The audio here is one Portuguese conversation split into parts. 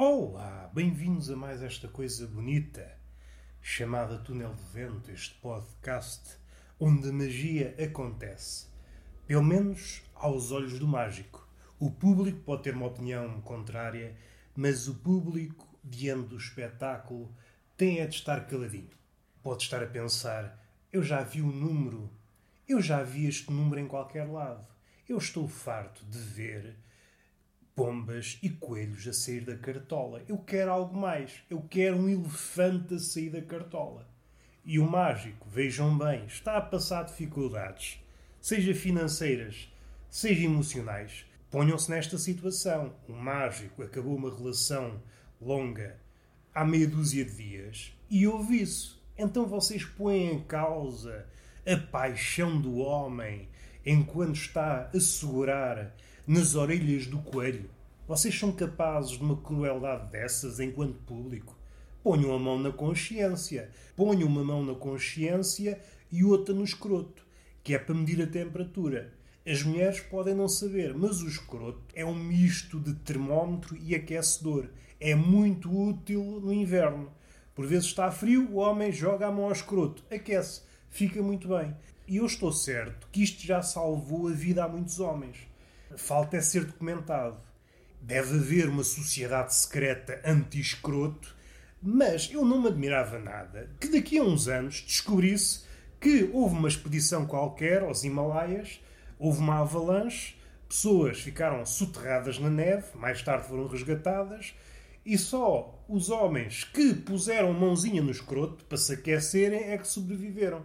Olá, bem-vindos a mais esta coisa bonita chamada Túnel de Vento, este podcast onde a magia acontece. Pelo menos aos olhos do mágico. O público pode ter uma opinião contrária, mas o público, diante do espetáculo, tem é de estar caladinho. Pode estar a pensar: eu já vi o número, eu já vi este número em qualquer lado. Eu estou farto de ver pombas e coelhos a sair da cartola. Eu quero algo mais. Eu quero um elefante a sair da cartola. E o mágico, vejam bem, está a passar dificuldades, seja financeiras, seja emocionais. Ponham-se nesta situação. O mágico acabou uma relação longa há meia dúzia de dias e houve isso. Então vocês põem em causa a paixão do homem enquanto está a segurar nas orelhas do coelho? Vocês são capazes de uma crueldade dessas enquanto público? Ponham a mão na consciência. Ponham uma mão na consciência e outra no escroto, que é para medir a temperatura. As mulheres podem não saber, mas o escroto é um misto de termómetro e aquecedor. É muito útil no inverno. Por vezes está frio, o homem joga a mão ao escroto, aquece, fica muito bem. E eu estou certo que isto já salvou a vida a muitos homens. Falta é ser documentado. Deve haver uma sociedade secreta anti-escroto, mas eu não me admirava nada que daqui a uns anos descobrisse que houve uma expedição qualquer aos Himalaias, houve uma avalanche, pessoas ficaram soterradas na neve, mais tarde foram resgatadas, e só os homens que puseram mãozinha no escroto para se aquecerem é que sobreviveram.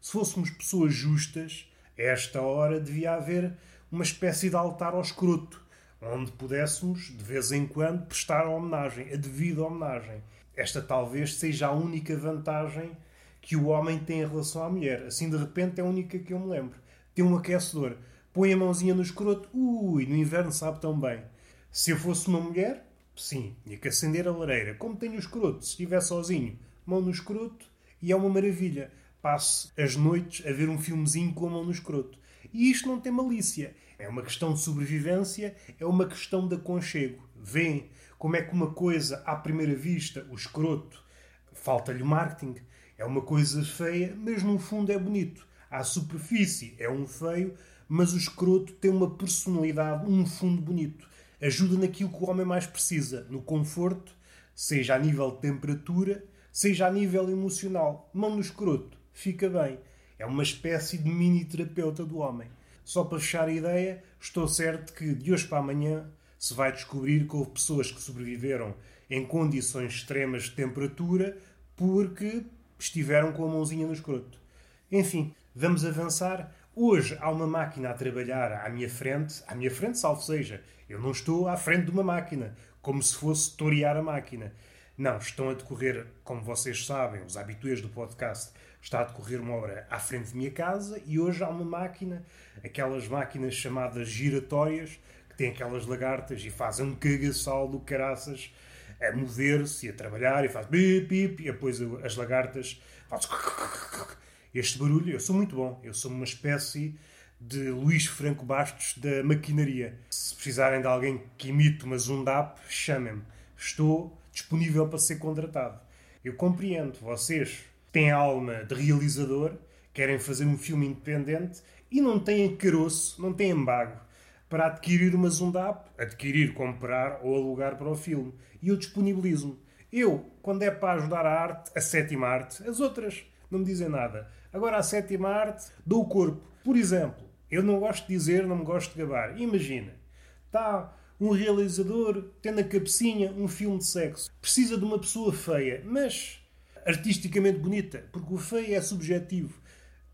Se fôssemos pessoas justas, a esta hora devia haver uma espécie de altar ao escroto, onde pudéssemos, de vez em quando, prestar a homenagem, a devida homenagem. Esta talvez seja a única vantagem que o homem tem em relação à mulher. Assim, de repente, é a única que eu me lembro. Tem um aquecedor, põe a mãozinha no escroto, ui, no inverno sabe tão bem. Se eu fosse uma mulher, sim, tinha que acender a lareira. Como tenho o escroto, se estiver sozinho, mão no escroto, e é uma maravilha passe as noites a ver um filmezinho com a mão no escroto. E isto não tem malícia. É uma questão de sobrevivência, é uma questão de aconchego. Vêem como é que uma coisa, à primeira vista, o escroto, falta-lhe marketing, é uma coisa feia, mas no fundo é bonito. À superfície é um feio, mas o escroto tem uma personalidade, um fundo bonito. Ajuda naquilo que o homem mais precisa, no conforto, seja a nível de temperatura, seja a nível emocional. Mão no escroto fica bem. É uma espécie de mini terapeuta do homem. Só para fechar a ideia, estou certo que de hoje para amanhã se vai descobrir que houve pessoas que sobreviveram em condições extremas de temperatura porque estiveram com a mãozinha no escroto. Enfim, vamos avançar. Hoje há uma máquina a trabalhar à minha frente, à minha frente, salvo seja. Eu não estou à frente de uma máquina, como se fosse torear a máquina. Não, estão a decorrer, como vocês sabem, os habituês do podcast, está a decorrer uma obra à frente de minha casa e hoje há uma máquina, aquelas máquinas chamadas giratórias, que têm aquelas lagartas e fazem um cagaçal do caraças a mover-se e a trabalhar e faz bip, bip, e depois as lagartas fazem este barulho. Eu sou muito bom, eu sou uma espécie de Luís Franco Bastos da maquinaria. Se precisarem de alguém que imite uma Zundap, chamem-me. Estou disponível para ser contratado. Eu compreendo, vocês têm alma de realizador, querem fazer um filme independente e não têm caroço, não têm embargo para adquirir uma Zundap, adquirir, comprar ou alugar para o filme. E eu disponibilizo-me. Eu, quando é para ajudar a arte, a sétima arte, as outras não me dizem nada. Agora, a sétima arte, dou o corpo. Por exemplo, eu não gosto de dizer, não me gosto de gabar. Imagina, está um realizador tem na cabecinha um filme de sexo. Precisa de uma pessoa feia, mas artisticamente bonita, porque o feio é subjetivo.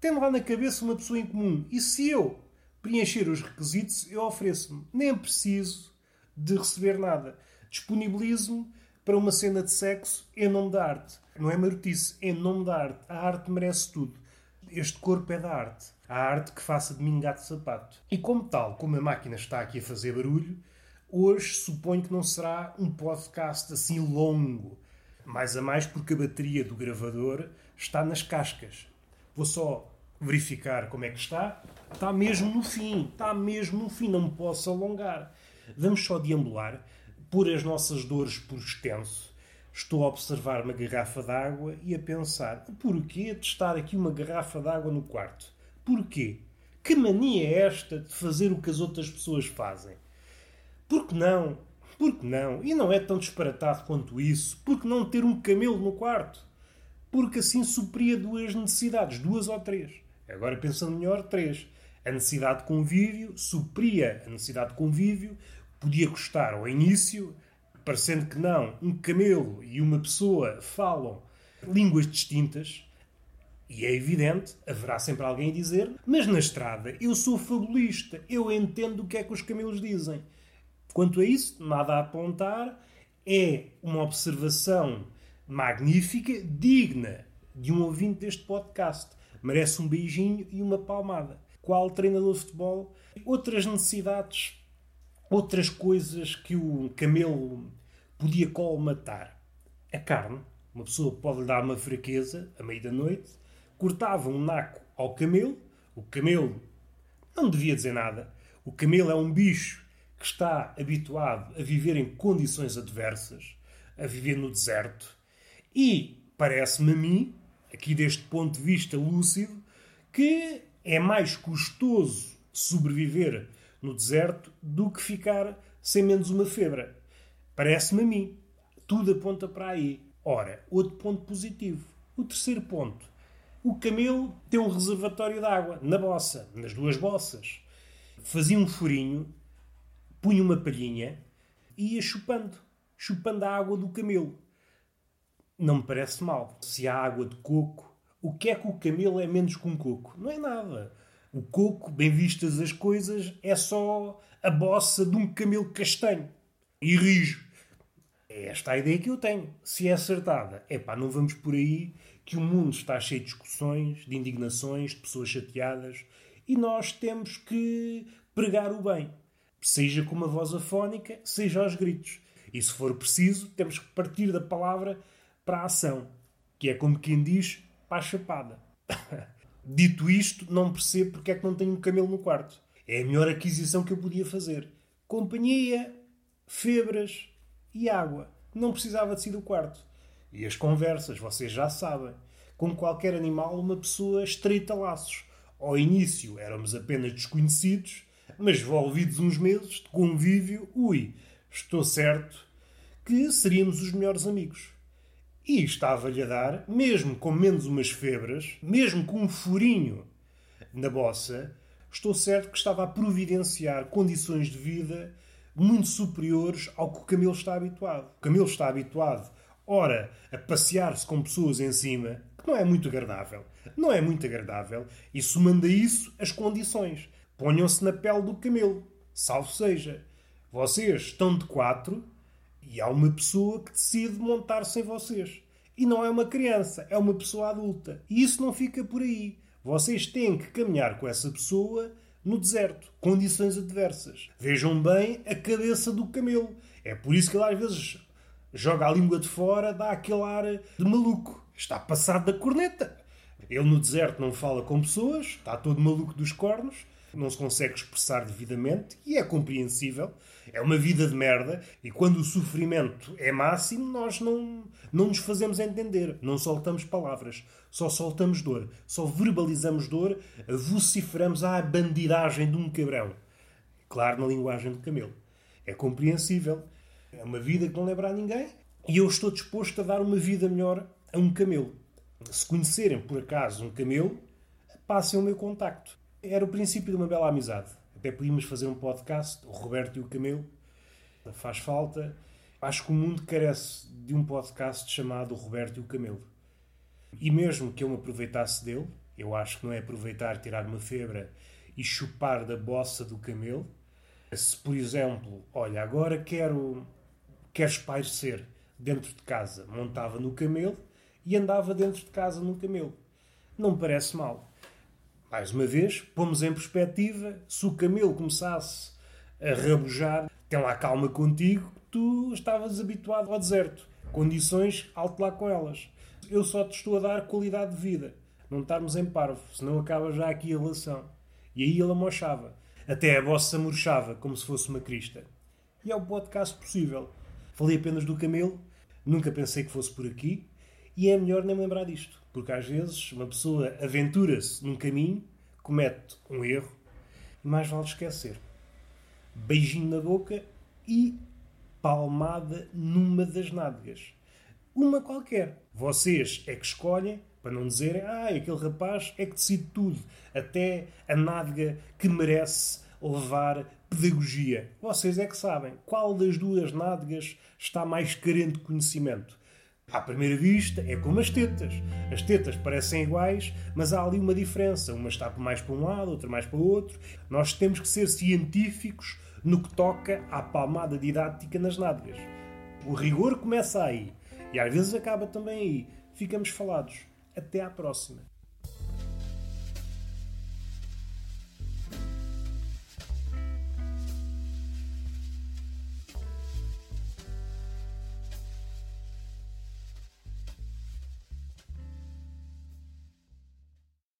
Tem lá na cabeça uma pessoa em comum. E se eu preencher os requisitos, eu ofereço-me. Nem preciso de receber nada. Disponibilizo-me para uma cena de sexo em nome da arte. Não é marotice, em nome da arte. A arte merece tudo. Este corpo é da arte. A arte que faça de mim gato sapato. E como tal, como a máquina está aqui a fazer barulho, hoje suponho que não será um podcast assim longo. Mais a mais porque a bateria do gravador está nas cascas. Vou só verificar como é que está. Está mesmo no fim. Está mesmo no fim. Não me posso alongar. Vamos só deambular. pôr as nossas dores por extenso, estou a observar uma garrafa d'água e a pensar: porquê de estar aqui uma garrafa d'água no quarto? Porquê? Que mania é esta de fazer o que as outras pessoas fazem? Por que não? Por que não? E não é tão disparatado quanto isso. Por que não ter um camelo no quarto? Porque assim supria duas necessidades, duas ou três. Agora pensando melhor, três. A necessidade de convívio supria a necessidade de convívio, podia custar ao início, parecendo que não, um camelo e uma pessoa falam línguas distintas, e é evidente, haverá sempre alguém a dizer, mas na estrada eu sou fabulista, eu entendo o que é que os camelos dizem. Quanto a isso, nada a apontar, é uma observação magnífica, digna de um ouvinte deste podcast. Merece um beijinho e uma palmada. Qual treinador de futebol? Outras necessidades, outras coisas que o camelo podia colmatar. A carne. Uma pessoa pode dar uma fraqueza, à meia da noite, cortava um naco ao camelo. O camelo não devia dizer nada. O camelo é um bicho que está habituado a viver em condições adversas, a viver no deserto. E parece-me a mim, aqui deste ponto de vista lúcido, que é mais custoso sobreviver no deserto do que ficar sem menos uma febra. Parece-me a mim. Tudo aponta para aí. Ora, outro ponto positivo. O terceiro ponto. O camelo tem um reservatório de água na bossa, nas duas bossas. Fazia um furinho punha uma palhinha e ia chupando, chupando a água do camelo. Não me parece mal. Se há água de coco, o que é que o camelo é menos que um coco? Não é nada. O coco, bem vistas as coisas, é só a bossa de um camelo castanho e rijo. É esta a ideia que eu tenho. Se é acertada, é pá, não vamos por aí que o mundo está cheio de discussões, de indignações, de pessoas chateadas e nós temos que pregar o bem seja com uma voz afónica, seja aos gritos. E se for preciso, temos que partir da palavra para a ação, que é como quem diz, para a chapada. Dito isto, não percebo porque é que não tenho um camelo no quarto. É a melhor aquisição que eu podia fazer. Companhia, febras e água. Não precisava de sair do quarto. E as conversas, vocês já sabem. Com qualquer animal, uma pessoa estreita laços. Ao início éramos apenas desconhecidos, mas envolvidos uns meses de convívio, ui, estou certo que seríamos os melhores amigos. E estava-lhe a dar, mesmo com menos umas febras, mesmo com um furinho na bossa, estou certo que estava a providenciar condições de vida muito superiores ao que o camelo está habituado. O camelo está habituado, ora, a passear-se com pessoas em cima, que não é muito agradável. Não é muito agradável. E somando a isso as condições. Ponham-se na pele do camelo. Salvo seja, vocês estão de quatro e há uma pessoa que decide montar-se em vocês. E não é uma criança, é uma pessoa adulta. E isso não fica por aí. Vocês têm que caminhar com essa pessoa no deserto, condições adversas. Vejam bem a cabeça do camelo. É por isso que ele às vezes joga a língua de fora, dá aquele ar de maluco. Está passado da corneta. Ele no deserto não fala com pessoas, está todo maluco dos cornos, não se consegue expressar devidamente e é compreensível. É uma vida de merda e quando o sofrimento é máximo, nós não, não nos fazemos entender, não soltamos palavras, só soltamos dor, só verbalizamos dor, vociferamos a bandidagem de um cabrão. Claro, na linguagem do camelo. É compreensível. É uma vida que não lembra a ninguém e eu estou disposto a dar uma vida melhor a um camelo. Se conhecerem por acaso um camelo, passem o meu contacto. Era o princípio de uma bela amizade. Até podíamos fazer um podcast, o Roberto e o Camelo. Faz falta. Acho que o mundo carece de um podcast chamado Roberto e o Camelo. E mesmo que eu me aproveitasse dele, eu acho que não é aproveitar, tirar uma febra e chupar da bossa do camelo. Se, por exemplo, olha, agora quero, quero espairecer dentro de casa, montava no camelo e andava dentro de casa no camelo. Não me parece mal. Mais uma vez, pomos em perspectiva, se o camelo começasse a rabujar, tem lá calma contigo, tu estavas habituado ao deserto. Condições, alto lá com elas. Eu só te estou a dar qualidade de vida. Não estarmos em parvo, senão acaba já aqui a relação. E aí ele amochava. Até a bossa murchava, como se fosse uma crista. E é o podcast possível. Falei apenas do camelo, nunca pensei que fosse por aqui, e é melhor nem lembrar disto, porque às vezes uma pessoa aventura-se num caminho, comete um erro, e mais vale esquecer. Beijinho na boca e palmada numa das nádegas. Uma qualquer. Vocês é que escolhem, para não dizerem, ah, aquele rapaz é que decide tudo, até a nádega que merece levar pedagogia. Vocês é que sabem qual das duas nádegas está mais carente de conhecimento. À primeira vista, é como as tetas. As tetas parecem iguais, mas há ali uma diferença. Uma está mais para um lado, outra mais para o outro. Nós temos que ser científicos no que toca à palmada didática nas nádegas. O rigor começa aí. E às vezes acaba também aí. Ficamos falados. Até à próxima.